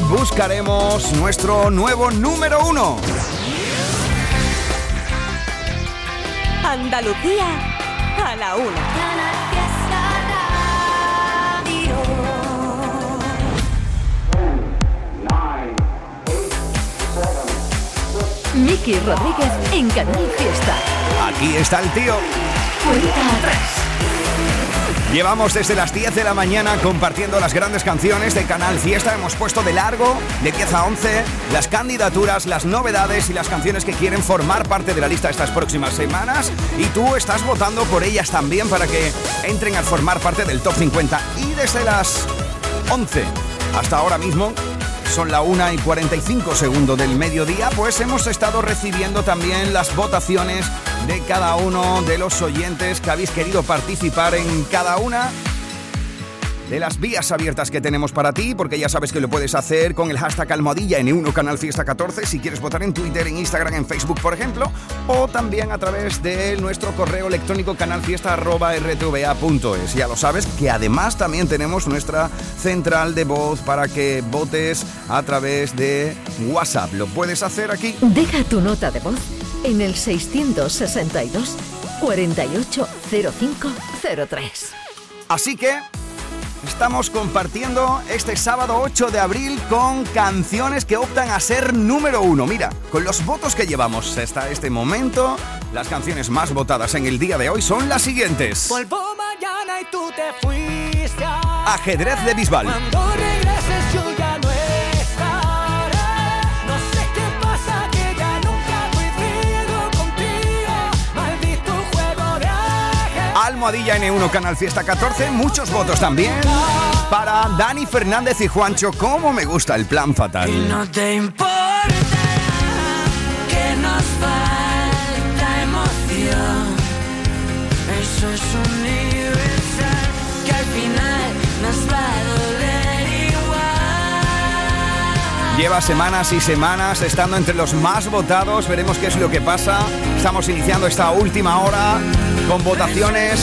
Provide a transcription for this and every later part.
cual buscaremos nuestro nuevo número uno. Andalucía a la una. Miki Rodríguez en Canal Fiesta. Aquí está el tío. Cuenta atrás. Llevamos desde las 10 de la mañana compartiendo las grandes canciones de Canal Fiesta. Hemos puesto de largo, de 10 a 11, las candidaturas, las novedades y las canciones que quieren formar parte de la lista estas próximas semanas. Y tú estás votando por ellas también para que entren a formar parte del top 50. Y desde las 11 hasta ahora mismo son la 1 y 45 segundos del mediodía, pues hemos estado recibiendo también las votaciones de cada uno de los oyentes que habéis querido participar en cada una de las vías abiertas que tenemos para ti, porque ya sabes que lo puedes hacer con el hashtag almohadilla N1 Canal Fiesta 14 si quieres votar en Twitter, en Instagram, en Facebook, por ejemplo, o también a través de nuestro correo electrónico canalfiesta.rtva.es. Ya lo sabes que además también tenemos nuestra central de voz para que votes a través de WhatsApp. Lo puedes hacer aquí. Deja tu nota de voz en el 662 480503. Así que Estamos compartiendo este sábado 8 de abril con canciones que optan a ser número uno. Mira, con los votos que llevamos hasta este momento, las canciones más votadas en el día de hoy son las siguientes. mañana y tú te fuiste. Ajedrez de Bisbal. Almohadilla N1 Canal Fiesta 14, muchos votos también para Dani Fernández y Juancho. ¿Cómo me gusta el plan fatal? Y no te importa que nos falta emoción. Eso es universal, que al final nos va a doler igual. Lleva semanas y semanas estando entre los más votados. Veremos qué es lo que pasa. Estamos iniciando esta última hora con votaciones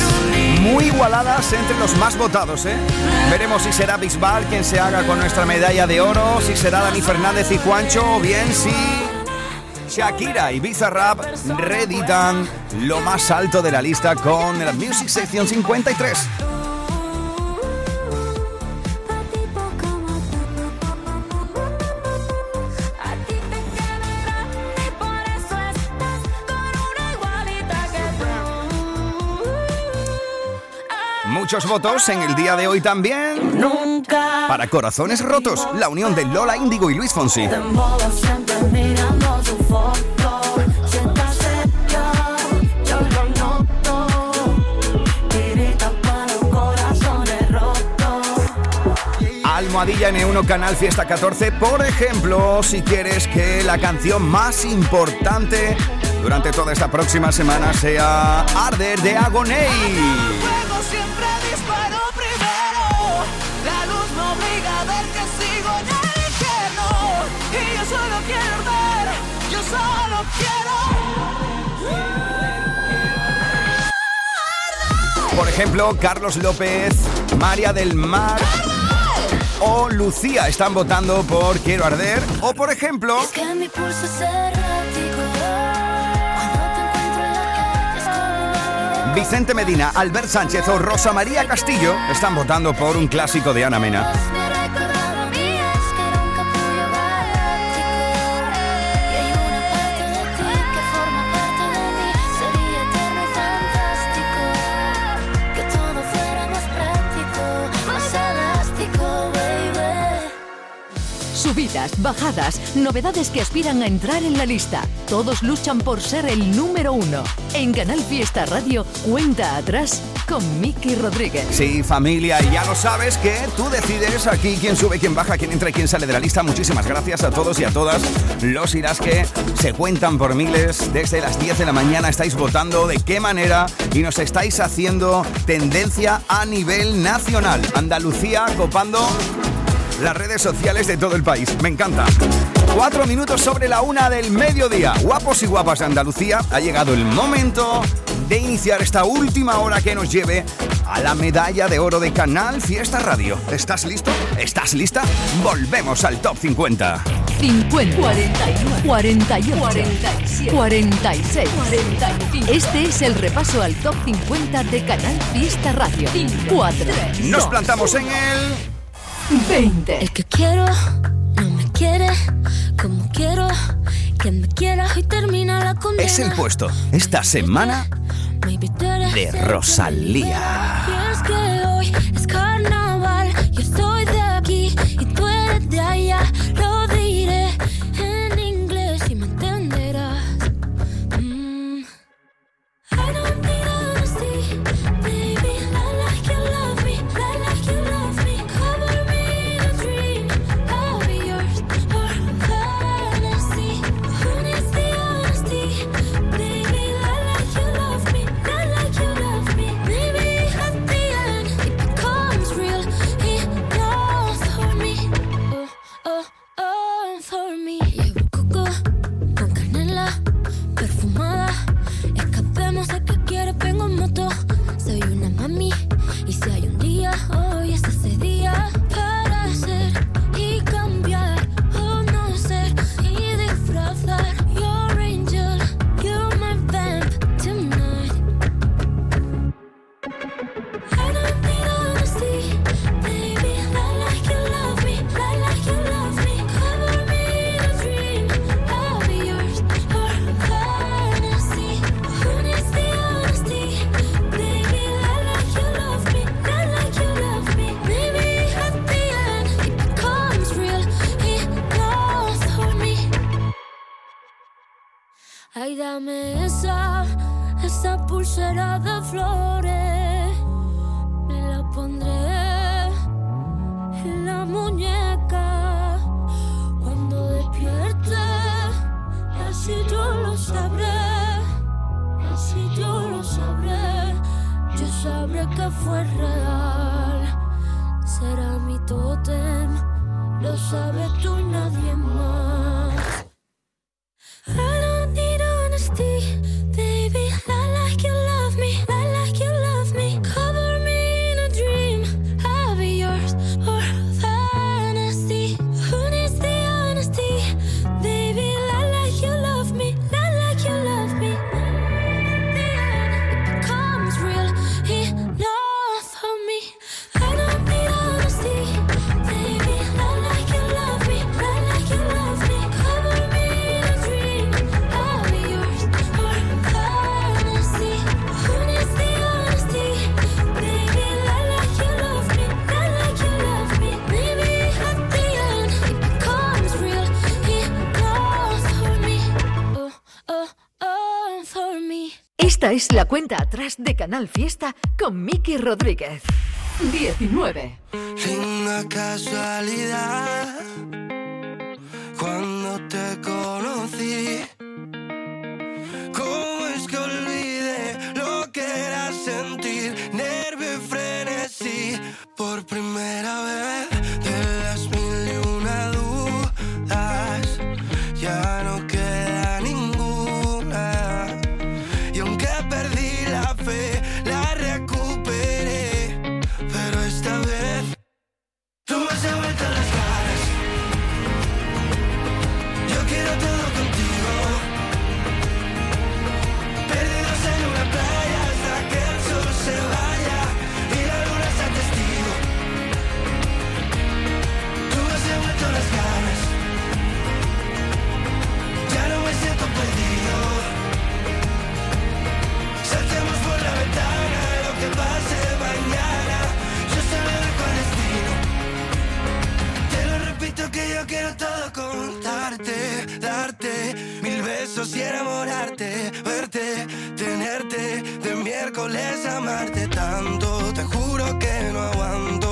muy igualadas entre los más votados. ¿eh? Veremos si será Bisbal quien se haga con nuestra medalla de oro, si será Dani Fernández y Juancho, o bien si Shakira y Bizarrap reeditan lo más alto de la lista con la Music Sección 53. Muchos votos en el día de hoy también. Nunca. Para Corazones Rotos, la unión de Lola Índigo y Luis Fonsi. Almohadilla N1 Canal Fiesta 14, por ejemplo, si quieres que la canción más importante durante toda esta próxima semana sea Arder de Agoney. Por ejemplo, Carlos López, María del Mar o Lucía están votando por Quiero Arder. O por ejemplo... Vicente Medina, Albert Sánchez o Rosa María Castillo están votando por un clásico de Ana Mena. Subidas, bajadas, novedades que aspiran a entrar en la lista. Todos luchan por ser el número uno. En Canal Fiesta Radio, cuenta atrás con Miki Rodríguez. Sí, familia, y ya lo sabes que tú decides aquí quién sube, quién baja, quién entra y quién sale de la lista. Muchísimas gracias a todos y a todas los las que se cuentan por miles. Desde las 10 de la mañana estáis votando de qué manera y nos estáis haciendo tendencia a nivel nacional. Andalucía copando las redes sociales de todo el país. Me encanta. Cuatro minutos sobre la una del mediodía. Guapos y guapas de Andalucía, ha llegado el momento de iniciar esta última hora que nos lleve a la medalla de oro de Canal Fiesta Radio. ¿Estás listo? ¿Estás lista? Volvemos al top 50. 50, 41, 48, 46, 45. Este es el repaso al top 50 de Canal Fiesta Radio. 4, Nos plantamos en el 20. El que quiero no me quiere como quiero. Quien me quiera hoy termina la condena. Es el puesto esta semana de Rosalía. es la cuenta atrás de Canal Fiesta con Miki Rodríguez. 19. Sin una casualidad, cuando te conocí, ¿cómo es que olvidé lo que era sentir nervio y frenesí por primera vez? quiero todo contarte, darte mil besos y enamorarte, verte, tenerte, de miércoles amarte tanto. Te juro que no aguanto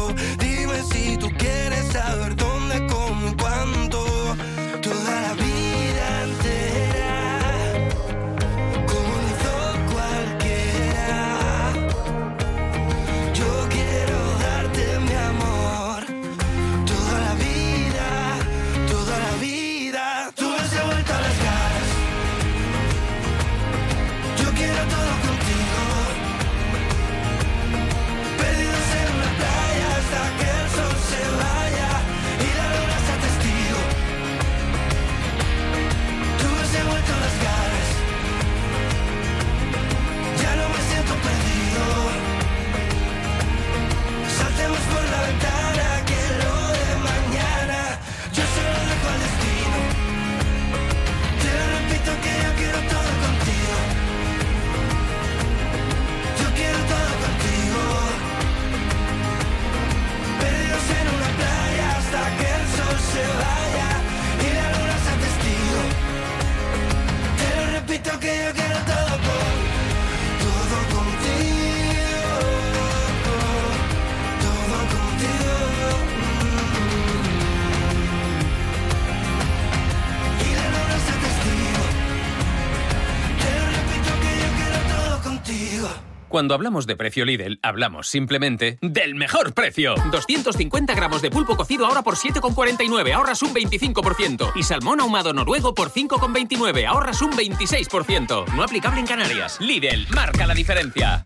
Cuando hablamos de precio Lidl, hablamos simplemente del mejor precio. 250 gramos de pulpo cocido ahora por 7,49, ahorras un 25%. Y salmón ahumado noruego por 5,29, ahorras un 26%. No aplicable en Canarias. Lidl, marca la diferencia.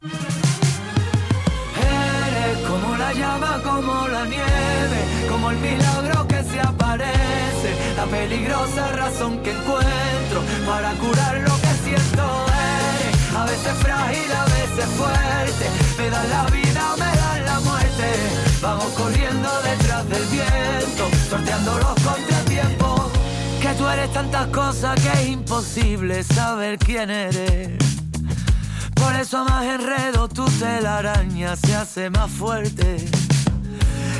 Eres como la llama, como la nieve, como el milagro que se aparece, la peligrosa razón que encuentro para curar lo que siento. Eres a veces frágil, a veces fuerte, me dan la vida, me dan la muerte. Vamos corriendo detrás del viento, sorteando los contratiempos. Que tú eres tantas cosas que es imposible saber quién eres. Por eso más enredo tu telaraña se hace más fuerte.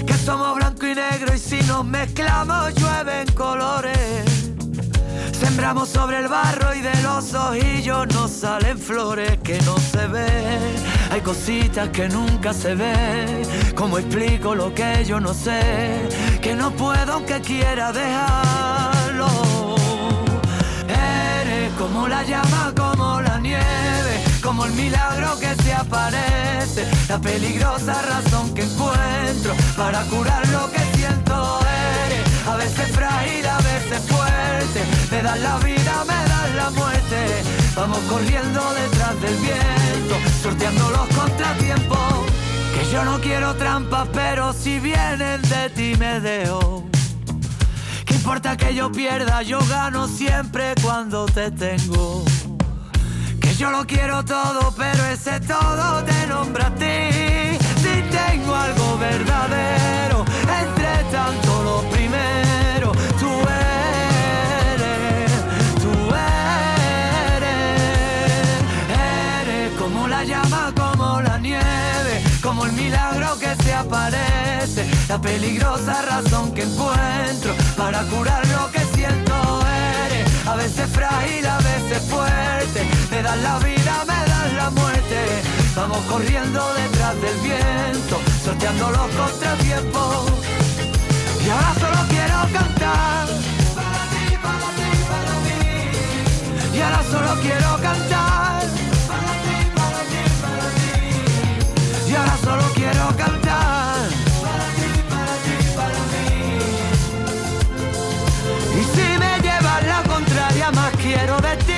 Que somos blanco y negro y si nos mezclamos llueven colores. Sembramos sobre el barro y de los ojillos nos salen flores que no se ven. Hay cositas que nunca se ven. ¿Cómo explico lo que yo no sé? Que no puedo aunque quiera dejarlo. Eres como la llama, como la nieve, el milagro que se aparece, la peligrosa razón que encuentro para curar lo que siento. Eres a veces frágil, a veces fuerte, me das la vida, me das la muerte. Vamos corriendo detrás del viento, sorteando los contratiempos. Que yo no quiero trampas, pero si vienen de ti me dejo. ¿Qué importa que yo pierda? Yo gano siempre cuando te tengo. Yo lo quiero todo, pero ese todo te nombra a ti. Si tengo algo verdadero, entre tanto lo primero, tú eres, tú eres. Eres como la llama, como la nieve, como el milagro que se aparece, la peligrosa razón que encuentro para curar lo que siento. Eres a veces frágil, a veces fuerte, das la vida, me das la muerte. Vamos corriendo detrás del viento, sorteando los contratiempos. Y ahora solo quiero cantar. Para ti, para ti, para mí. Y ahora solo quiero cantar. Para ti, para ti, para mí. Y ahora solo quiero cantar. Para ti, para ti, para mí. Y si me llevas la contraria, más quiero de ti.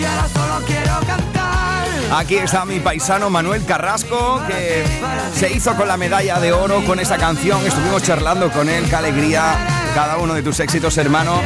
Y ahora solo quiero cantar. Aquí está mi paisano Manuel Carrasco, que se hizo con la medalla de oro con esa canción. Estuvimos charlando con él, qué alegría, cada uno de tus éxitos, hermano.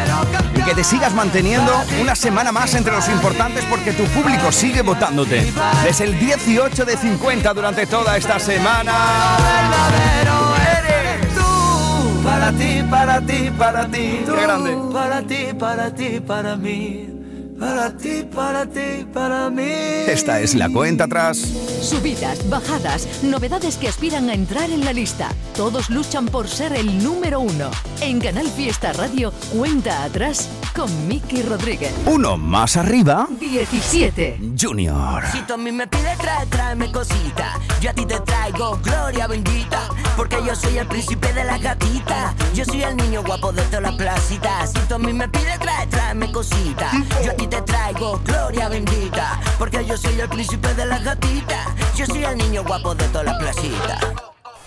Y que te sigas manteniendo una semana más entre los importantes porque tu público sigue votándote. Desde el 18 de 50 durante toda esta semana. verdadero eres tú. Para ti, para ti, para ti. Qué grande. Para ti, para ti, para mí. Para ti, para ti, para mí. Esta es la cuenta atrás. Subidas, bajadas, novedades que aspiran a entrar en la lista. Todos luchan por ser el número uno. En Canal Fiesta Radio, cuenta atrás con Miki Rodríguez. Uno más arriba, 17. Junior. Si tú a mí me pides, trae, tráeme cosita. Yo a ti te traigo gloria bendita. Porque yo soy el príncipe de la gatita. Yo soy el niño guapo de toda la placita. Si tú a mí me pides, trae, tráeme cosita. Yo a ti te traigo gloria bendita. Porque yo soy el príncipe de la gatita. Yo soy el niño guapo de toda la placita.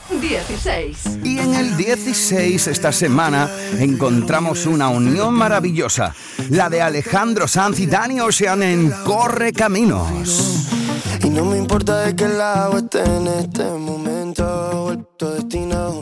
16. Y en el 16 esta semana encontramos una unión maravillosa, la de Alejandro Sanz y Dani Ocean en Corre Caminos. Y no me importa de qué lado esté en este momento, el destino.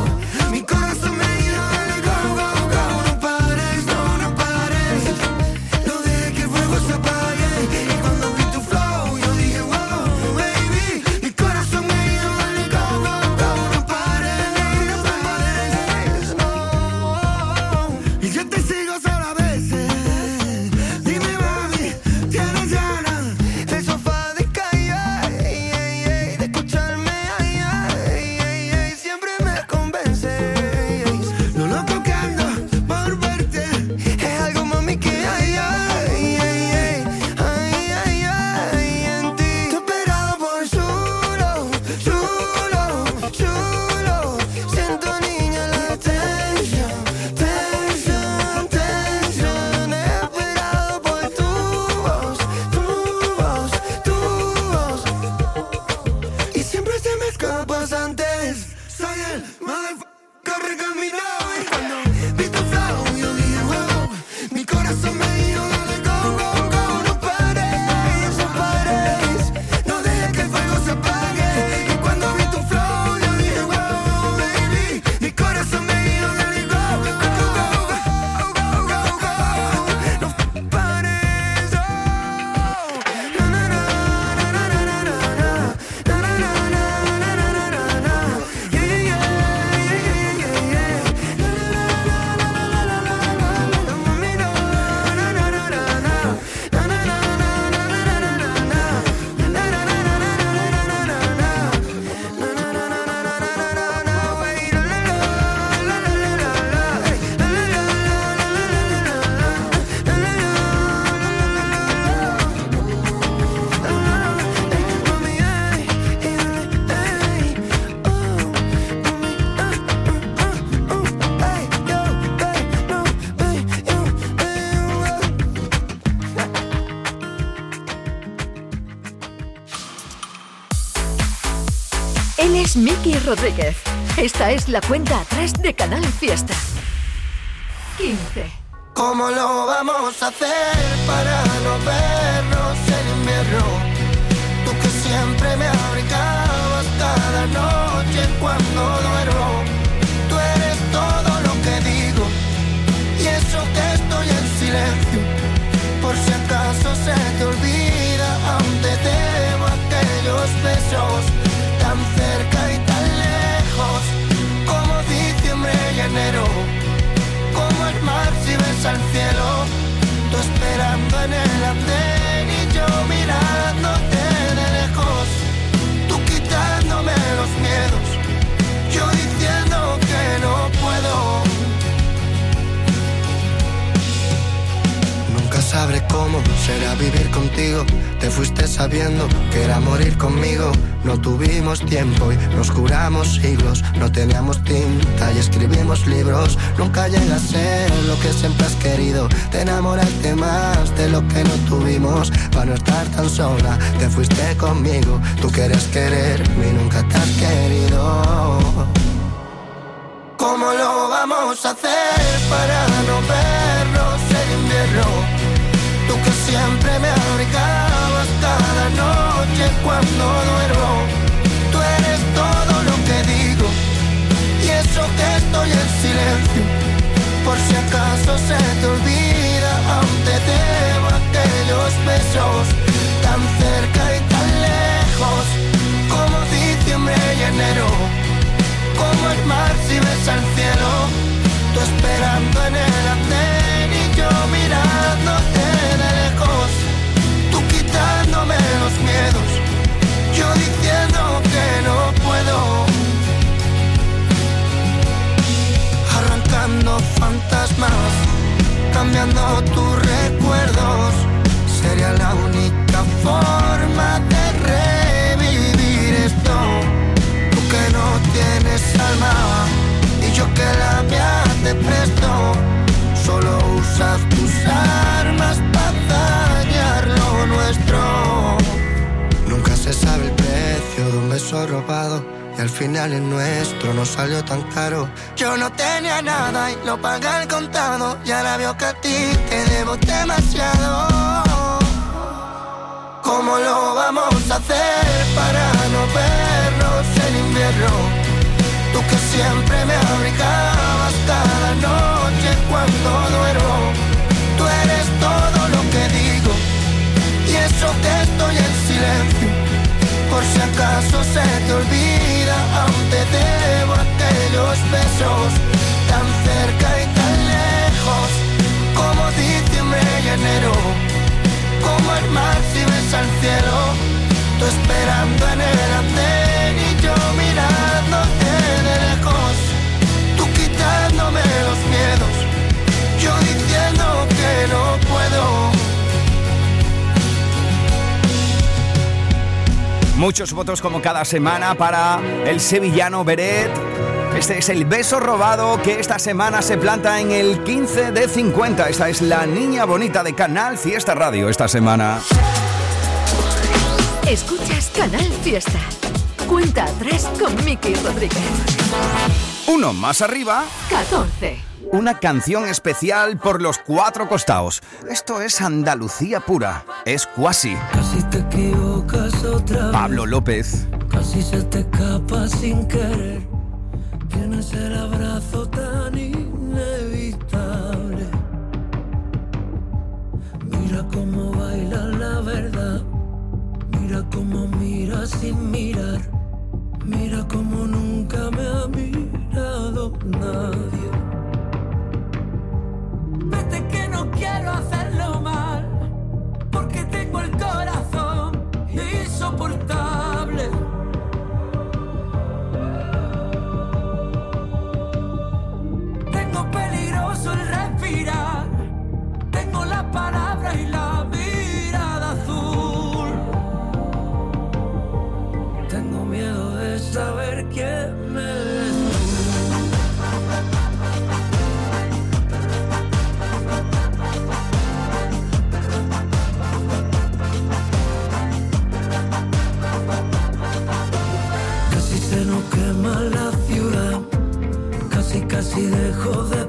Miki Rodríguez. Esta es la cuenta atrás de Canal Fiesta. 15. ¿Cómo lo vamos a hacer para no vernos en invierno? Tú que siempre me abrigabas cada noche cuando duermo. Tú eres todo lo que digo y eso que estoy en silencio. Por si acaso se te olvida, aún te debo aquellos besos al cielo, tú esperando en el andén y yo mirándote de lejos, tú quitándome los miedos, sabré cómo será vivir contigo, te fuiste sabiendo que era morir conmigo no tuvimos tiempo y nos juramos siglos. No teníamos tinta y escribimos libros. Nunca llega a ser lo que siempre has querido. Te enamoraste más de lo que no tuvimos. Para no estar tan sola, te fuiste conmigo. Tú quieres quererme y nunca te has querido. ¿Cómo lo vamos a hacer para no vernos en invierno? Que siempre me abrigabas cada noche cuando duermo. Tú eres todo lo que digo y eso que estoy en silencio. Por si acaso se te olvida, aún te debo aquellos besos tan cerca y tan lejos como diciembre y enero. Como el mar si ves al cielo, tú esperando en el andén yo mirándote de lejos, tú quitándome los miedos, yo diciendo que no puedo, arrancando fantasmas, cambiando tu robado al final el nuestro no salió tan caro. Yo no tenía nada y lo pagué al contado. Y ahora veo que a ti te debo demasiado. ¿Cómo lo vamos a hacer para no vernos en invierno? Tú que siempre me abrigabas cada noche cuando duermo. Tú eres todo lo que digo y eso que estoy en silencio por si acaso se te olvida, aún te debo aquellos besos, tan cerca y tan lejos, como diciembre y enero, como el mar si ves al cielo, tú esperando en el andén y yo mirándote de lejos, tú quitándome los miedos, yo diciendo que no puedo Muchos votos como cada semana para el sevillano Beret. Este es el beso robado que esta semana se planta en el 15 de 50. Esta es la niña bonita de Canal Fiesta Radio esta semana. Escuchas Canal Fiesta. Cuenta 3 con Miki Rodríguez. Uno más arriba. 14 una canción especial por los cuatro costados. Esto es Andalucía pura, es cuasi. Casi te equivocas otra vez. Pablo López. Casi se te escapa sin querer. Tienes el abrazo tan inevitable. Mira cómo baila la verdad. Mira cómo mira sin mirar. Mira cómo nunca me ha mirado love. Dejo de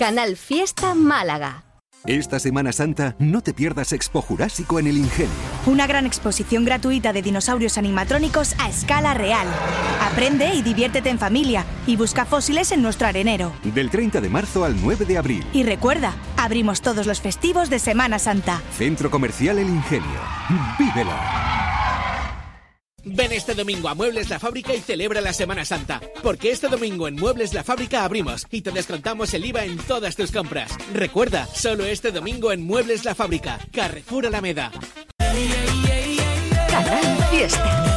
Canal Fiesta Málaga. Esta Semana Santa no te pierdas Expo Jurásico en el Ingenio. Una gran exposición gratuita de dinosaurios animatrónicos a escala real. Aprende y diviértete en familia y busca fósiles en nuestro arenero. Del 30 de marzo al 9 de abril. Y recuerda, abrimos todos los festivos de Semana Santa. Centro Comercial El Ingenio. ¡Vívelo! Ven este domingo a Muebles La Fábrica y celebra la Semana Santa, porque este domingo en Muebles La Fábrica abrimos y te descontamos el IVA en todas tus compras. Recuerda, solo este domingo en Muebles La Fábrica, Carrefour Alameda. Canal Fiesta.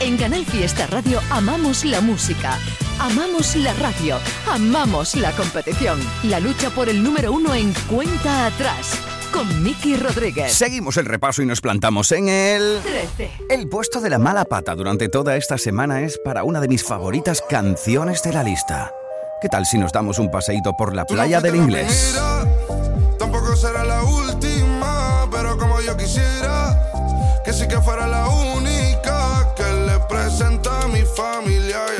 En Canal Fiesta Radio amamos la música, amamos la radio, amamos la competición. La lucha por el número uno en cuenta atrás. Con Miki Rodríguez. Seguimos el repaso y nos plantamos en el 13. El puesto de la mala pata durante toda esta semana es para una de mis favoritas canciones de la lista. ¿Qué tal si nos damos un paseíto por la playa del inglés? Tampoco será la última, pero como yo quisiera que sí que fuera la le familiar.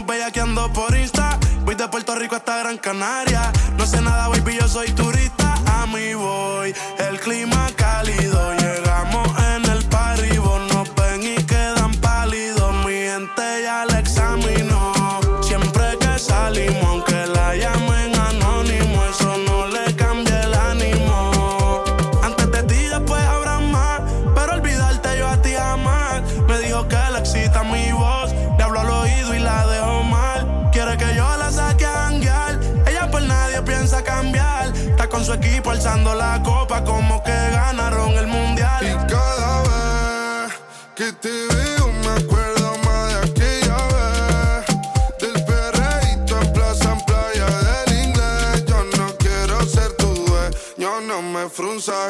Empezamos bellaqueando por Insta. Voy de Puerto Rico hasta Gran Canaria. No sé nada, baby, yo soy turista. A mí voy, el clima cálido. Me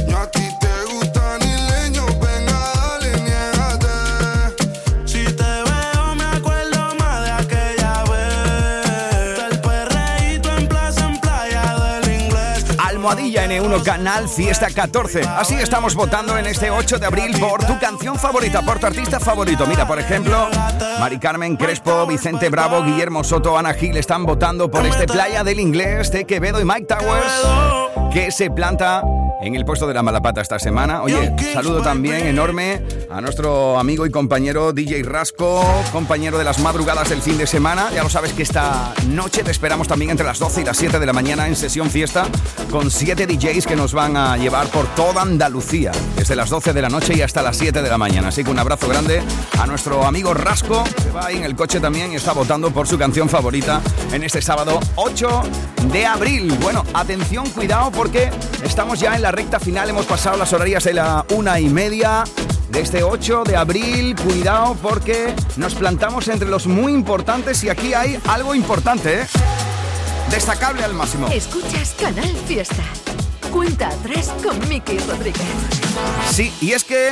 N1 Canal Fiesta 14. Así estamos votando en este 8 de abril por tu canción favorita, por tu artista favorito. Mira, por ejemplo, Mari Carmen Crespo, Vicente Bravo, Guillermo Soto, Ana Gil están votando por este Playa del Inglés de Quevedo y Mike Towers que se planta en el puesto de la malapata esta semana. Oye, saludo también enorme a nuestro amigo y compañero DJ Rasco, compañero de las madrugadas del fin de semana. Ya lo sabes que esta noche te esperamos también entre las 12 y las 7 de la mañana en sesión fiesta con 7 DJs que nos van a llevar por toda Andalucía, desde las 12 de la noche y hasta las 7 de la mañana. Así que un abrazo grande a nuestro amigo Rasco, que va ahí en el coche también y está votando por su canción favorita en este sábado 8 de abril. Bueno, atención, cuidado porque estamos ya en la recta final, hemos pasado las horarias de la una y media de este 8 de abril. Cuidado porque nos plantamos entre los muy importantes y aquí hay algo importante, ¿eh? Destacable al máximo. Escuchas Canal Fiesta. Cuenta atrás con Miki Rodríguez. Sí, y es que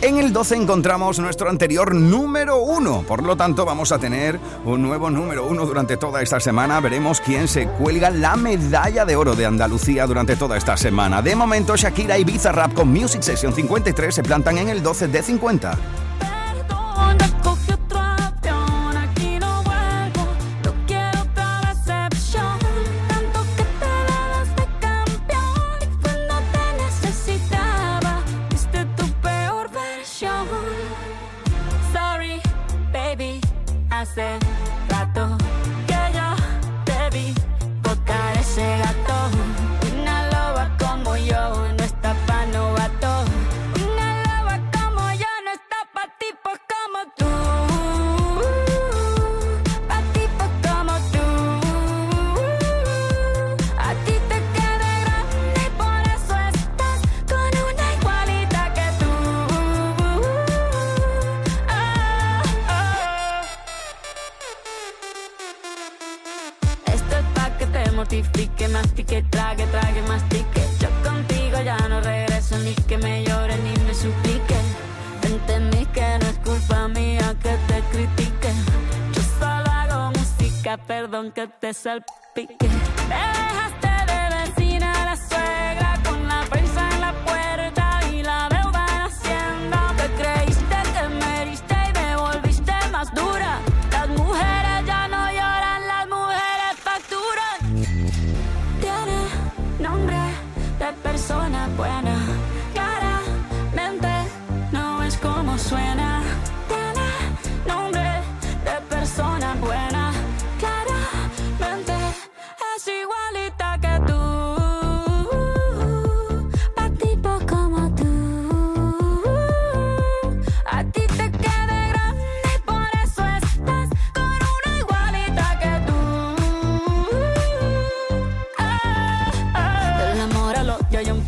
en el 12 encontramos nuestro anterior número uno. Por lo tanto, vamos a tener un nuevo número uno durante toda esta semana. Veremos quién se cuelga la medalla de oro de Andalucía durante toda esta semana. De momento, Shakira y Bizarrap con Music Session 53 se plantan en el 12 de 50. yourself.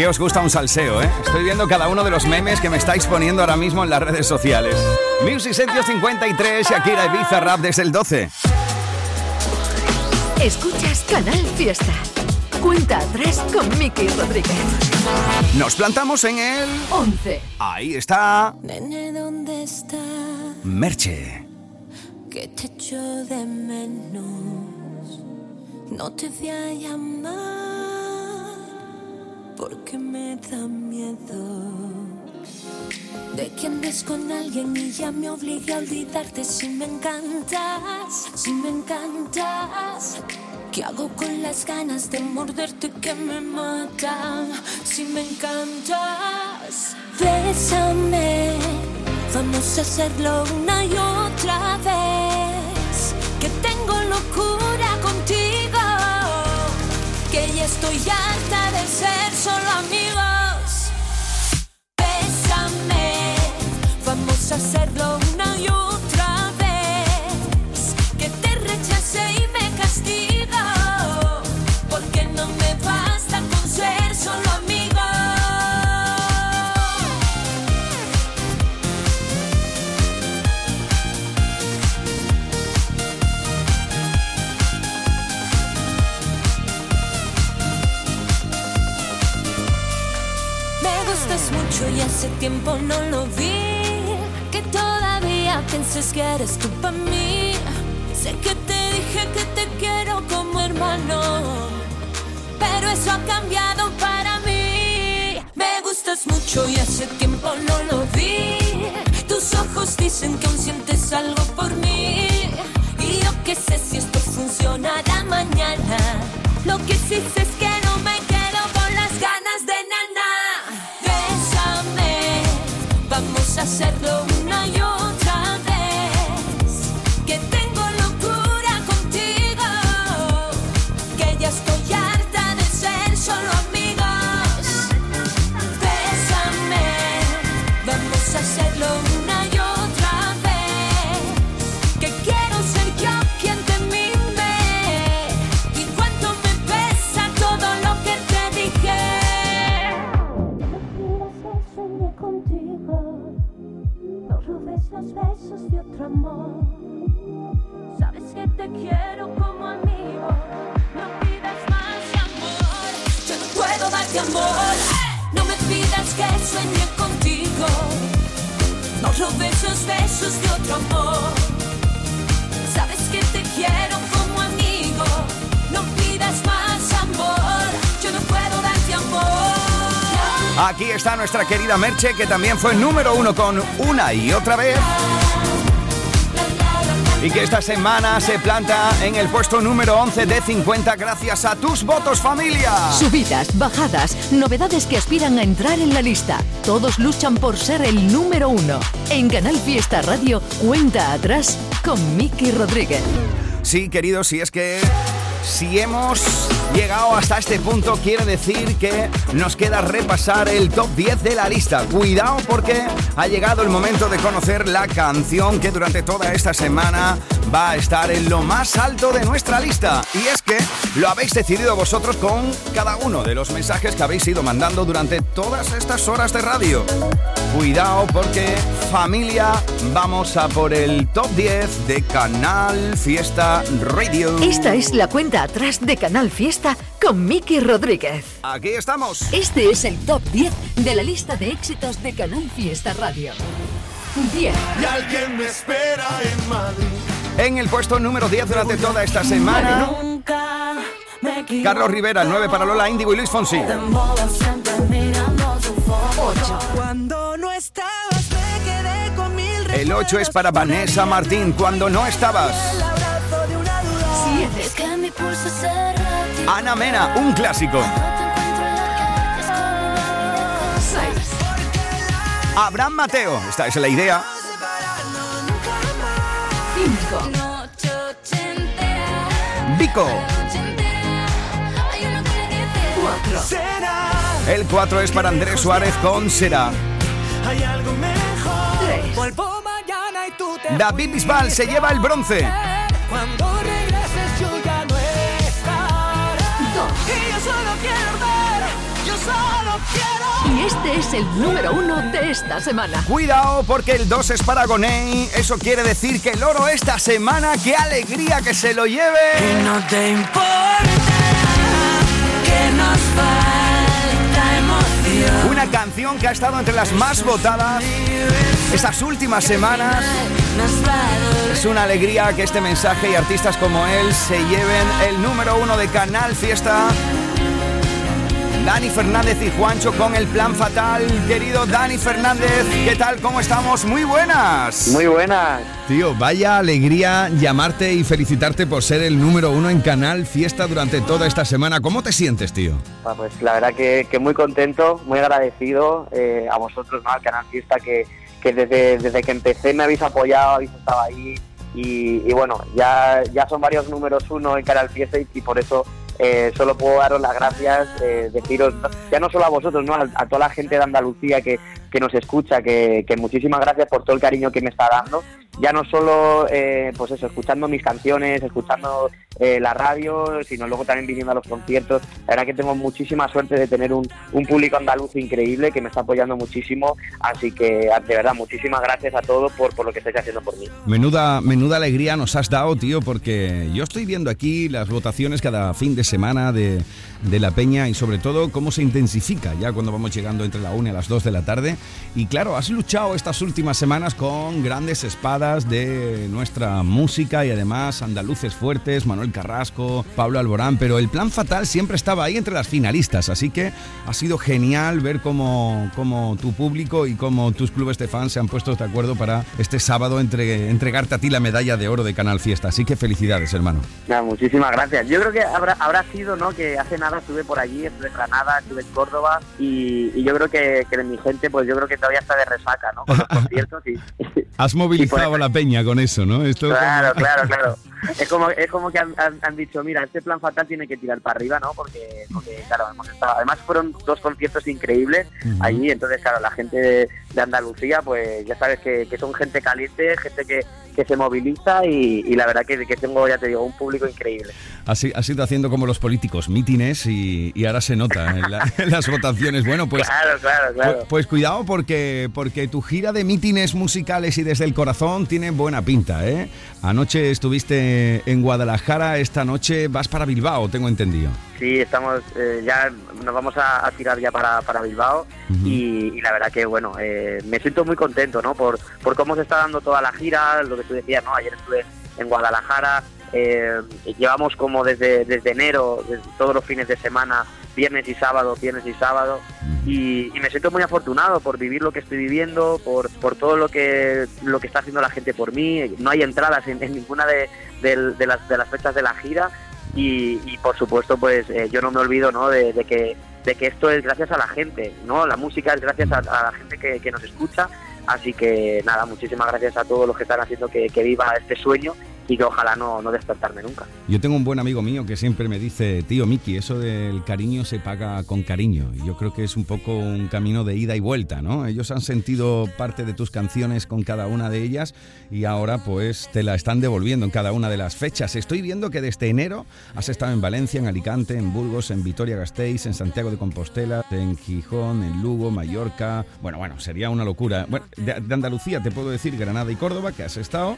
¿Qué os gusta un salseo, eh? Estoy viendo cada uno de los memes que me estáis poniendo ahora mismo en las redes sociales. Music Sentio 53, Shakira y Bizarrap desde el 12. Escuchas Canal Fiesta. Cuenta atrás con Miki Rodríguez. Nos plantamos en el... 11. Ahí está Nene, ¿dónde estás? Merche. Que te echo de menos. No te voy a llamar porque me da miedo. De que andes con alguien y ya me obligue a olvidarte si me encantas, si me encantas. ¿Qué hago con las ganas de morderte que me matan? Si me encantas, bésame, Vamos a hacerlo una y otra vez. Que tengo locura contigo. Que ya estoy harta de amigos. Bésame. Vamos a hacerlo hace tiempo no lo vi. Que todavía pienses que eres tú para mí. Sé que te dije que te quiero como hermano. Pero eso ha cambiado para mí. Me gustas mucho y hace tiempo no lo vi. Tus ojos dicen que aún sientes algo por mí. Y yo qué sé si esto funcionará mañana. Lo que sí sé es los besos de otro amor. Sabes que te quiero como amigo, no pidas más amor. Yo no puedo darte amor, no me pidas que sueñe contigo. No robes los besos de otro amor. Sabes que te quiero Aquí está nuestra querida Merche, que también fue número uno con una y otra vez. Y que esta semana se planta en el puesto número 11 de 50 gracias a tus votos, familia. Subidas, bajadas, novedades que aspiran a entrar en la lista. Todos luchan por ser el número uno. En Canal Fiesta Radio, cuenta atrás con Miki Rodríguez. Sí, queridos, si es que si hemos llegado hasta este punto, quiere decir que nos queda repasar el top 10 de la lista. Cuidado porque ha llegado el momento de conocer la canción que durante toda esta semana va a estar en lo más alto de nuestra lista. Y es que lo habéis decidido vosotros con cada uno de los mensajes que habéis ido mandando durante todas estas horas de radio. Cuidado porque familia, vamos a por el top 10 de Canal Fiesta Radio. Esta es la cuenta atrás de Canal Fiesta con Miki Rodríguez. Aquí estamos. Este es el top 10 de la lista de éxitos de Canal Fiesta Radio. 10. Y alguien me espera en Madrid. En el puesto número 10 durante toda esta semana. Carlos Rivera, 9 para Lola Índigo y Luis Fonsi. Cuando no estabas me quedé con mil El 8 es para Vanessa Martín, cuando no estabas. abrazo de una duda. Es que mi pulso se ratió. Ana Mena, un clásico. Abraham Mateo, esta es la idea. 5. Noche entera, Vico, noche entera. Hay uno que le dice 4. Será, el 4 es para Andrés Suárez con Será. hay algo mejor. 3. Vuelvo mañana y tú te David Bisbal se lleva el bronce. Cuando regreses yo ya no estaré. 2. Y yo solo quiero ver, yo solo quiero. Y este es el número 1 de esta semana. Cuidado porque el 2 es para Gonei. Eso quiere decir que el oro esta semana, qué alegría que se lo lleve. no te importa que nos falta emoción. Una canción que ha estado entre las más votadas estas últimas semanas. Es una alegría que este mensaje y artistas como él se lleven el número uno de Canal Fiesta. Dani Fernández y Juancho con el plan fatal. Querido Dani Fernández, ¿qué tal? ¿Cómo estamos? Muy buenas. Muy buenas. Tío, vaya alegría llamarte y felicitarte por ser el número uno en Canal Fiesta durante toda esta semana. ¿Cómo te sientes, tío? Ah, Pues la verdad que, que muy contento, muy agradecido eh, a vosotros, ¿no? al Canal Fiesta, que, que desde, desde que empecé me habéis apoyado, habéis estado ahí y, y bueno, ya, ya son varios números uno en Canal Fiesta y, y por eso eh, solo puedo daros las gracias, eh, deciros, ya no solo a vosotros, ¿no? a, a toda la gente de Andalucía que, que nos escucha, que, que muchísimas gracias por todo el cariño que me está dando. Ya no solo, eh, pues eso, escuchando mis canciones, escuchando eh, la radio, sino luego también viniendo a los conciertos. La verdad que tengo muchísima suerte de tener un, un público andaluz increíble que me está apoyando muchísimo. Así que, de verdad, muchísimas gracias a todos por, por lo que estáis haciendo por mí. Menuda, menuda alegría nos has dado, tío, porque yo estoy viendo aquí las votaciones cada fin de semana de, de la Peña y sobre todo cómo se intensifica ya cuando vamos llegando entre la 1 y las 2 de la tarde. Y claro, has luchado estas últimas semanas con grandes espadas de nuestra música y además andaluces fuertes, Manuel Carrasco, Pablo Alborán, pero el plan fatal siempre estaba ahí entre las finalistas, así que ha sido genial ver cómo, cómo tu público y cómo tus clubes de fans se han puesto de acuerdo para este sábado entre, entregarte a ti la medalla de oro de Canal Fiesta, así que felicidades hermano. Muchísimas gracias. Yo creo que habrá, habrá sido, ¿no? Que hace nada estuve por allí, estuve en Granada, estuve en Córdoba y, y yo creo que, que mi gente, pues yo creo que todavía está de resaca, ¿no? Con los conciertos y, Has movilizado a la peña con eso, ¿no? Esto Claro, claro, claro. Es como, es como que han, han- han dicho, mira, este plan fatal tiene que tirar para arriba, ¿no? Porque, porque claro, hemos estado, además fueron dos conciertos increíbles Ujú. allí, entonces, claro, la gente de, de Andalucía, pues ya sabes que, que son gente caliente, gente que, que se moviliza y, y la verdad que, que tengo, ya te digo, un público increíble. Has, has ido haciendo como los políticos, mítines y, y ahora se nota en, la- en las votaciones. Bueno, pues, Claro, claro, claro. pues, pues cuidado porque, porque tu gira de mítines musicales y desde el corazón tiene buena pinta, ¿eh? Anoche estuviste en Guadalajara, esta noche vas para Bilbao, tengo entendido. Sí, estamos, eh, ya nos vamos a, a tirar ya para, para Bilbao y, y la verdad que, bueno, eh, me siento muy contento, ¿no? Por, por cómo se está dando toda la gira, lo que tú decías, ¿no? Ayer estuve en Guadalajara, eh, llevamos como desde, desde enero, todos los fines de semana, viernes y sábado, viernes y sábado, y, me siento muy afortunado por vivir lo que estoy viviendo, por, por todo lo que, lo que está haciendo la gente por mí, no hay entradas en, ninguna de, de las, de las fechas de la gira, y, por supuesto pues eh, yo no me olvido ¿no? De, que de que esto es gracias a la gente no la música es gracias a, la gente que, nos escucha. Así que nada muchísimas gracias a todos los que están haciendo que viva este sueño y que ojalá no, no despertarme nunca Yo tengo un buen amigo mío que siempre me dice, tío Miki, eso del cariño se paga con cariño. Y yo creo que es un poco un camino de ida y vuelta, ¿no? Ellos han sentido parte de tus canciones con cada una de ellas y ahora pues te la están devolviendo en cada una de las fechas. Estoy viendo que desde enero has estado en Valencia, en Alicante, en Burgos, en Vitoria-Gasteiz, en Santiago de Compostela, en Gijón, en Lugo, Mallorca. Bueno, bueno, sería una locura. Bueno, de, de Andalucía te puedo decir Granada y Córdoba, que has estado.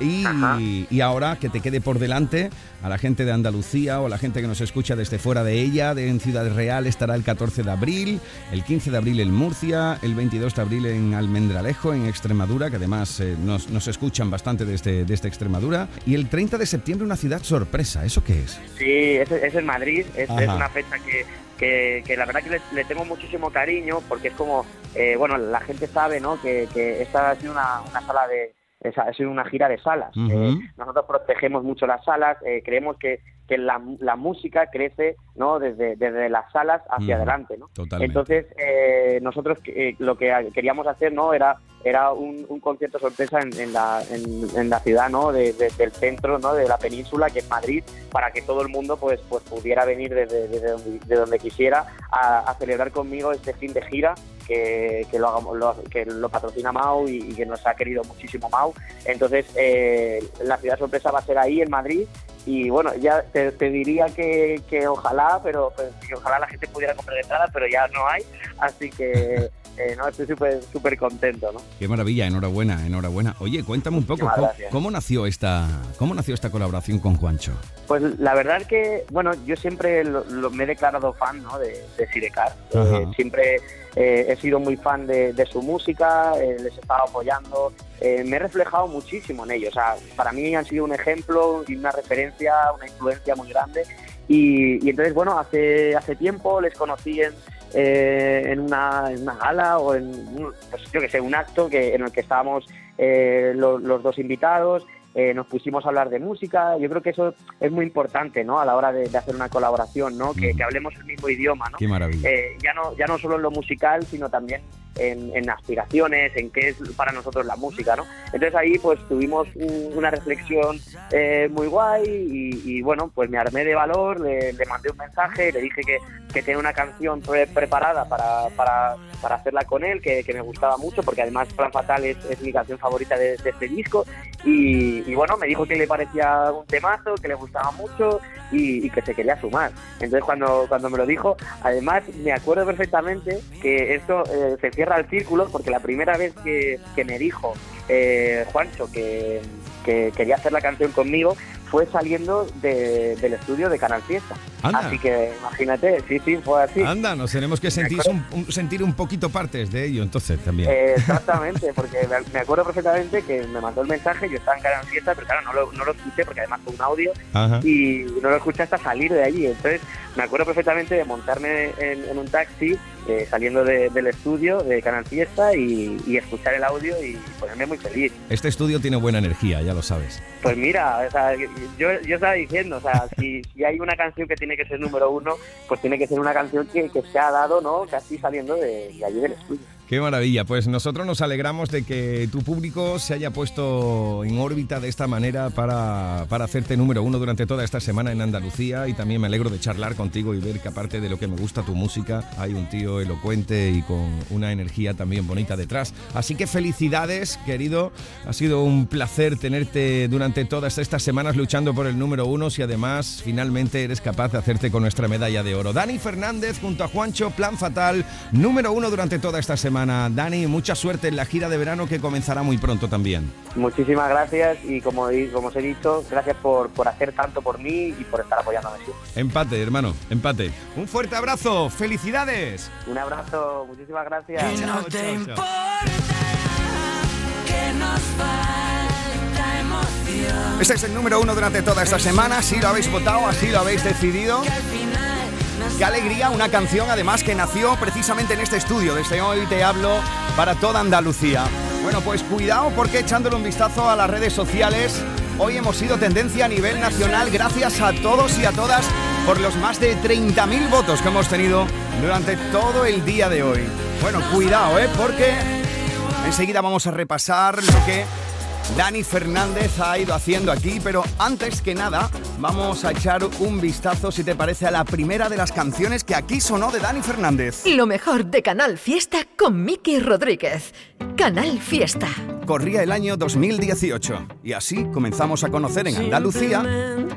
Y, y ahora que te quede por delante a la gente de Andalucía o a la gente que nos escucha desde fuera de ella, de en Ciudad Real estará el 14 de abril, el 15 de abril en Murcia, el 22 de abril en Almendralejo, en Extremadura, que además eh, nos, nos escuchan bastante desde, desde Extremadura, y el 30 de septiembre una ciudad sorpresa. ¿Eso qué es? sí es, es en Madrid es, es una fecha que, que, que la verdad que le, le tengo muchísimo cariño porque es como eh, bueno la gente sabe no que, que esta ha sido una, una sala de esa- ha sido una gira de salas. Eh, nosotros protegemos mucho las salas, eh, creemos que, que la, la música crece no desde, desde las salas hacia adelante. ¿no? Totalmente. Entonces, eh, nosotros eh, lo que queríamos hacer no era era un, un concierto sorpresa en, en la, en, en la ciudad no de- de- del centro no de la península que es Madrid para que todo el mundo pues pues pudiera venir desde, desde donde, de donde quisiera a, a celebrar conmigo este fin de gira que, que lo, hagamos, lo- que lo patrocina Mau y, y que nos ha querido muchísimo Mau. Entonces eh, la ciudad sorpresa va a ser ahí en Madrid y bueno ya te, te diría que, que ojalá pero pues, que ojalá la gente pudiera comprar entradas pero ya no hay así que eh, no estoy súper súper contento no Qué maravilla, enhorabuena, enhorabuena. Oye, cuéntame un poco, ¿cómo, cómo nació esta, ¿cómo nació esta colaboración con Juancho? Pues la verdad es que, bueno, yo siempre lo- lo- me he declarado fan ¿no? de, de Sidecar. Ajá. Eh, siempre eh, he sido muy fan de, de su música, eh, les he estado apoyando, eh, me he reflejado muchísimo en ellos. O sea, para mí han sido un ejemplo y una referencia, una influencia muy grande. Y, y entonces, bueno, hace, hace tiempo les conocí en, eh, en, una, en una gala o en, pues, yo que sé, un acto que, en el que estábamos eh, lo- los dos invitados eh, nos pusimos a hablar de música. Yo creo que eso es muy importante, ¿no? A la hora de, de hacer una colaboración, ¿no? Que, que hablemos el mismo idioma, ¿no? Qué maravilla. Eh, ya no ya no solo en lo musical, sino también en, en aspiraciones, en qué es para nosotros la música, ¿no? Entonces ahí pues tuvimos un- una reflexión eh, muy guay y, y, bueno, pues me armé de valor, le, le mandé un mensaje, le dije que, que tenía una canción pre- preparada para, para, para hacerla con él, que, que me gustaba mucho, porque además Plan Fatal es, es mi canción favorita de, de este disco y, y, bueno, me dijo que le parecía un temazo, que le gustaba mucho y, que se quería sumar. Entonces cuando, cuando me lo dijo, además me acuerdo perfectamente que esto eh, se cierra el círculo porque la primera vez que, que me dijo eh, Juancho que, que quería hacer la canción conmigo fue saliendo de- del estudio de Canal Fiesta. Anda. Así que imagínate, sí, sí, fue así. Anda, nos tenemos que sentir un, un- sentir un poquito partes de ello, entonces también. Eh, exactamente, porque me- acuerdo perfectamente que me mandó el mensaje, yo estaba en Canal Fiesta, pero claro, no lo, no lo escuché porque además fue un audio Ajá. y no lo escuché hasta salir de allí. Entonces me acuerdo perfectamente de montarme en, en un taxi eh, saliendo de- del estudio de Canal Fiesta y, y escuchar el audio y ponerme muy feliz. Este estudio tiene buena energía, ya lo sabes. Pues mira, o sea, yo, yo estaba diciendo, o sea, si, si hay una canción que tiene que ser número uno, pues tiene que ser una canción que, que se ha dado, ¿no? Casi saliendo de, de allí del estudio. Qué maravilla, pues nosotros nos alegramos de que tu público se haya puesto en órbita de esta manera para, para hacerte número uno durante toda esta semana en Andalucía y también me alegro de charlar contigo y ver que aparte de lo que me gusta tu música, hay un tío elocuente y con una energía también bonita detrás. Así que felicidades, querido, ha sido un placer tenerte durante todas estas semanas luchando por el número uno y además finalmente eres capaz de hacerte con nuestra medalla de oro. Dani Fernández junto a Juancho, Plan Fatal, número uno durante toda esta semana. Dani, mucha suerte en la gira de verano que comenzará muy pronto también. Muchísimas gracias y como, como os he dicho, gracias por, por hacer tanto por mí y por estar apoyándome. Empate, hermano, empate. Un fuerte abrazo, felicidades. Un abrazo, muchísimas gracias. Que no te importa que nos falta emoción. Este es el número uno durante toda esta semana, así lo habéis votado, así lo habéis decidido. Qué alegría, una canción además que nació precisamente en este estudio, desde hoy te hablo para toda Andalucía. Bueno, pues cuidado porque echándole un vistazo a las redes sociales, hoy hemos sido tendencia a nivel nacional gracias a todos y a todas por los más de 30.000 votos que hemos tenido durante todo el día de hoy. Bueno, cuidado, ¿eh? Porque enseguida vamos a repasar lo que Dani Fernández ha ido haciendo aquí, pero antes que nada vamos a echar un vistazo, si te parece, a la primera de las canciones que aquí sonó de Dani Fernández. Lo mejor de Canal Fiesta con Miki Rodríguez. Canal Fiesta. Corría el año 2018 y así comenzamos a conocer en Andalucía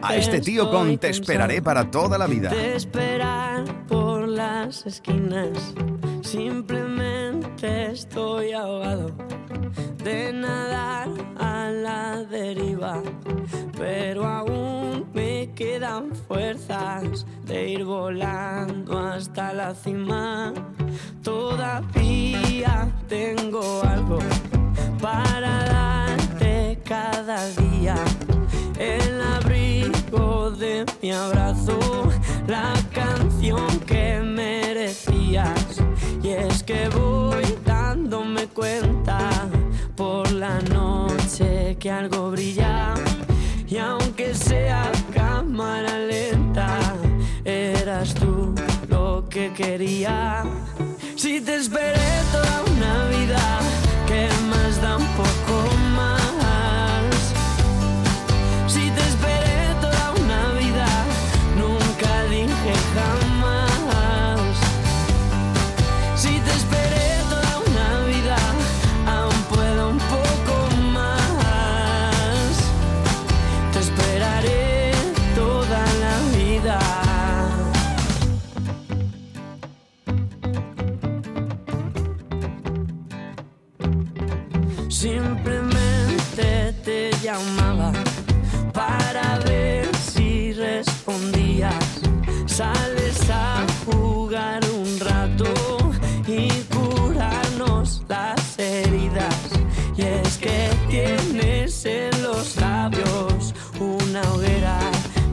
a este tío con Te esperaré para toda la vida. Esperar por las esquinas, simplemente estoy ahogado. De nadar a la pero aún me quedan fuerzas de ir volando hasta la cima. Todavía tengo algo para darte cada día. El abrigo de mi abrazo, la canción que merecías. Y es que voy dándome cuenta por la noche que algo brilla. Y aunque sea cámara lenta, eras tú lo que quería. Si te esperé toda una vida, que más da un poco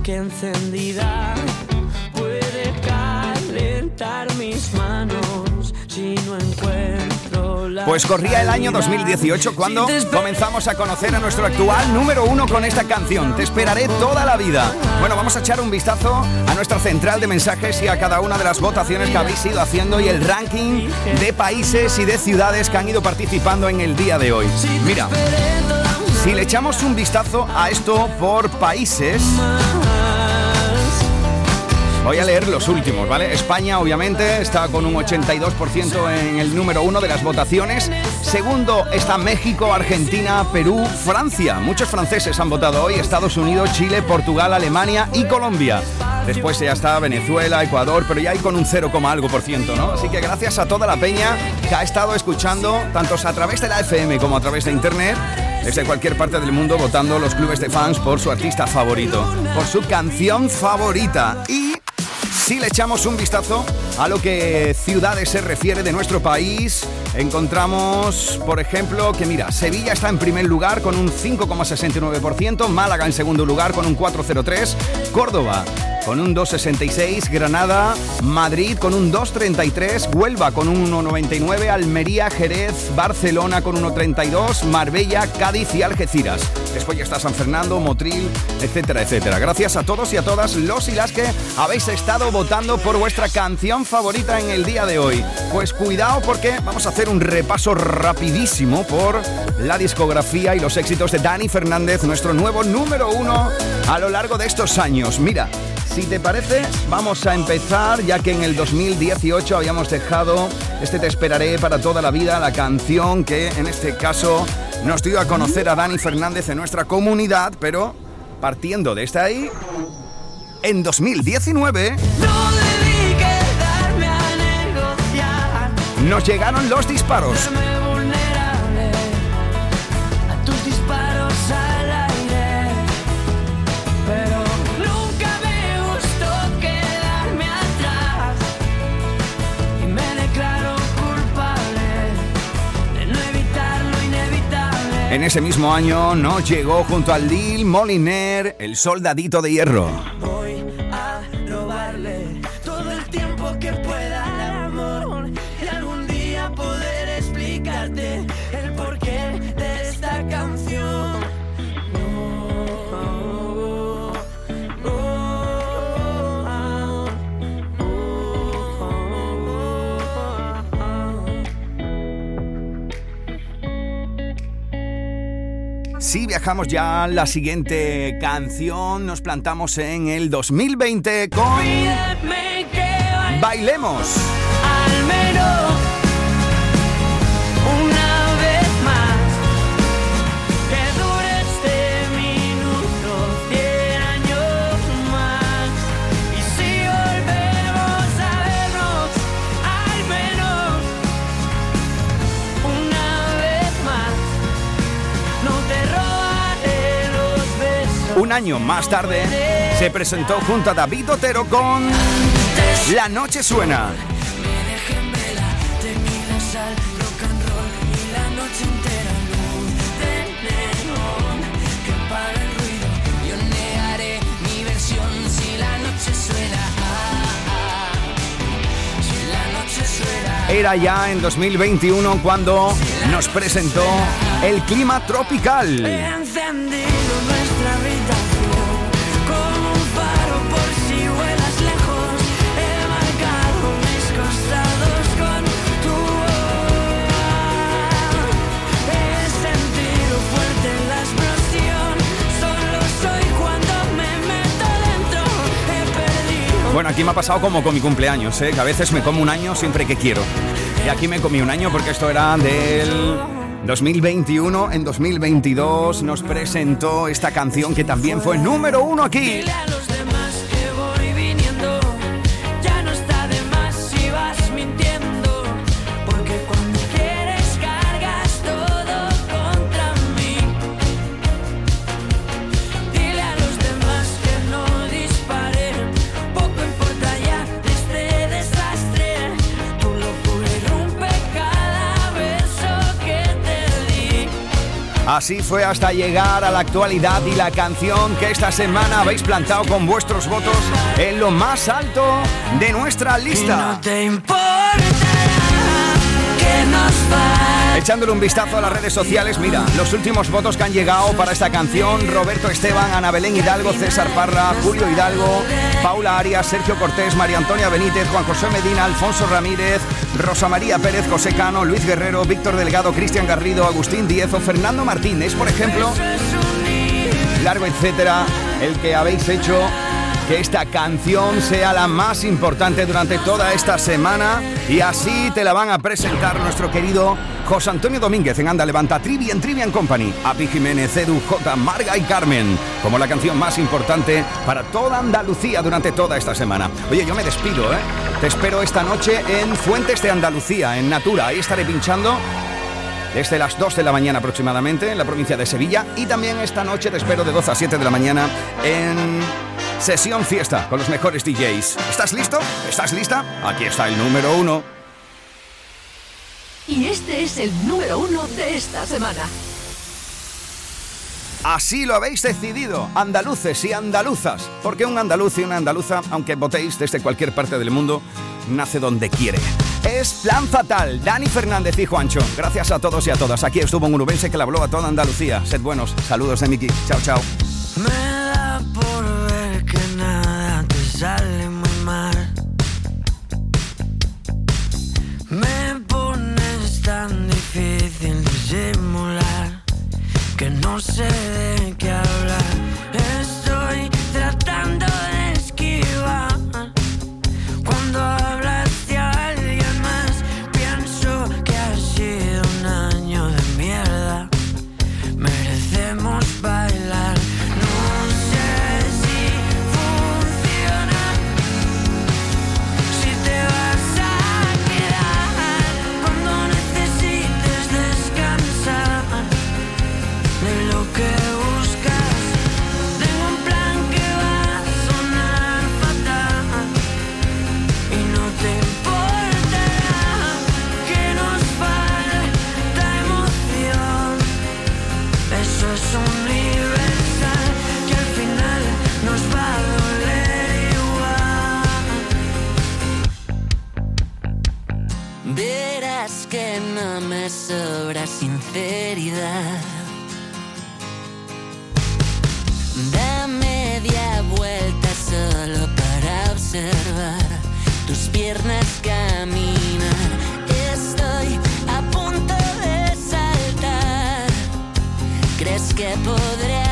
que encendida puede calentar mis manos si no encuentro la Pues corría el año 2018 cuando comenzamos a conocer a nuestro actual número uno con esta canción. Te esperaré toda la vida. Bueno, vamos a echar un vistazo a nuestra central de mensajes y a cada una de las votaciones que habéis ido haciendo y el ranking de países y de ciudades que han ido participando en el día de hoy. Mira, si le echamos un vistazo a esto por países... Voy a leer los últimos, ¿vale? España, obviamente, está con un 82% en el número uno de las votaciones. Segundo está México, Argentina, Perú, Francia. Muchos franceses han votado hoy. Estados Unidos, Chile, Portugal, Alemania y Colombia. Después ya está Venezuela, Ecuador, pero ya hay con un 0, algo por ciento, ¿no? Así que gracias a toda la peña que ha estado escuchando, tanto a través de la FM como a través de Internet, desde cualquier parte del mundo, votando los clubes de fans por su artista favorito, por su canción favorita. Y si le echamos un vistazo a lo que ciudades se refiere de nuestro país, encontramos, por ejemplo, que mira, Sevilla está en primer lugar con un 5,69%, Málaga en segundo lugar con un 4,03%, Córdoba con un 2,66, Granada, Madrid con un 2,33, Huelva con un 1,99, Almería, Jerez, Barcelona con 1,32, Marbella, Cádiz y Algeciras. Después ya está San Fernando, Motril, etcétera, etcétera. Gracias a todos y a todas los y las que habéis estado votando por vuestra canción favorita en el día de hoy. Pues cuidado porque vamos a hacer un repaso rapidísimo por la discografía y los éxitos de Dani Fernández, nuestro nuevo número uno a lo largo de estos años. Mira, si te parece, vamos a empezar, ya que en el 2018 habíamos dejado este Te esperaré para toda la vida, la canción que en este caso nos dio a conocer a Dani Fernández en nuestra comunidad, pero partiendo de esta ahí, en 2019... Nos llegaron los disparos. En ese mismo año nos llegó junto al Lil Moliner el soldadito de hierro. Si viajamos ya a la siguiente canción, nos plantamos en el 2020 con Bailemos. Año más tarde se presentó junto a David Otero con la noche suena. Era ya en 2021 cuando nos presentó el clima tropical. Aquí me ha pasado como con mi cumpleaños, ¿eh? que a veces me como un año siempre que quiero. Y aquí me comí un año porque esto era del 2021. En 2022 nos presentó esta canción que también fue número uno aquí. Así fue hasta llegar a la actualidad y la canción que esta semana habéis plantado con vuestros votos en lo más alto de nuestra lista. No te importará que nos Echándole un vistazo a las redes sociales, mira, los últimos votos que han llegado para esta canción, Roberto Esteban, Ana Belén Hidalgo, César Parra, Julio Hidalgo, Paula Arias, Sergio Cortés, María Antonia Benítez, Juan José Medina, Alfonso Ramírez, Rosa María Pérez, José Cano, Luis Guerrero, Víctor Delgado, Cristian Garrido, Agustín Diez o Fernando Martínez, por ejemplo, largo etcétera, el que habéis hecho que esta canción sea la más importante durante toda esta semana y así te la van a presentar nuestro querido José Antonio Domínguez en Anda Levanta, Trivian Trivian Company, Api Jiménez, Edu, J, Marga y Carmen, como la canción más importante para toda Andalucía durante toda esta semana. Oye, yo me despido, ¿eh? Te espero esta noche en Fuentes de Andalucía, en Natura. Ahí estaré pinchando desde las 2 de la mañana aproximadamente en la provincia de Sevilla y también esta noche te espero de 12 a 7 de la mañana en Sesión Fiesta con los mejores DJs. ¿Estás listo? ¿Estás lista? Aquí está el número uno. Y este es el número uno de esta semana. Así lo habéis decidido, andaluces y andaluzas, porque un andaluz y una andaluza, aunque votéis desde cualquier parte del mundo, nace donde quiere. Es Plan Fatal, Dani Fernández y Juancho. Gracias a todos y a todas. Aquí estuvo un urubense que le habló a toda Andalucía. Sed buenos. Saludos de Miki. Chao, chao. Disimular que no sé de qué me sobra sinceridad. Da media vuelta solo para observar tus piernas caminar. Estoy a punto de saltar. ¿Crees que podré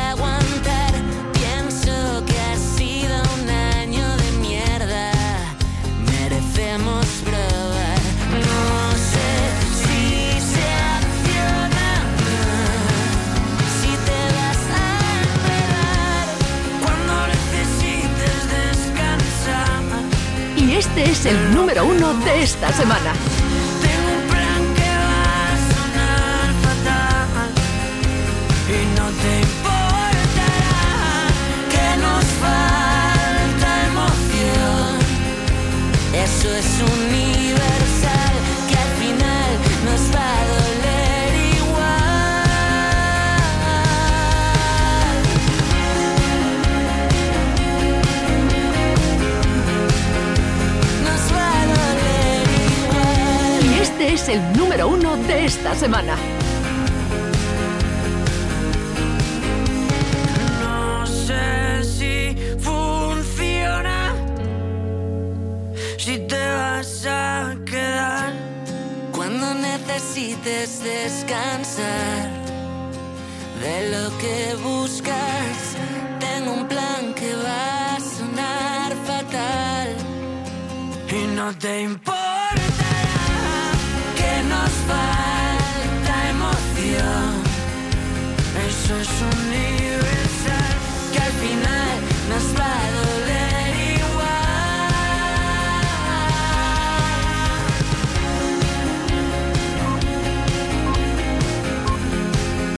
este es el número uno de esta semana. Tengo un plan que va a sonar fatal y no te importará que nos falta emoción. Eso es universal es el número uno de esta semana. No sé si funciona, si te vas a quedar cuando necesites descansar de lo que buscas. Tengo un plan que va a sonar fatal y no te nos falta emoción. Eso es universal que al final nos va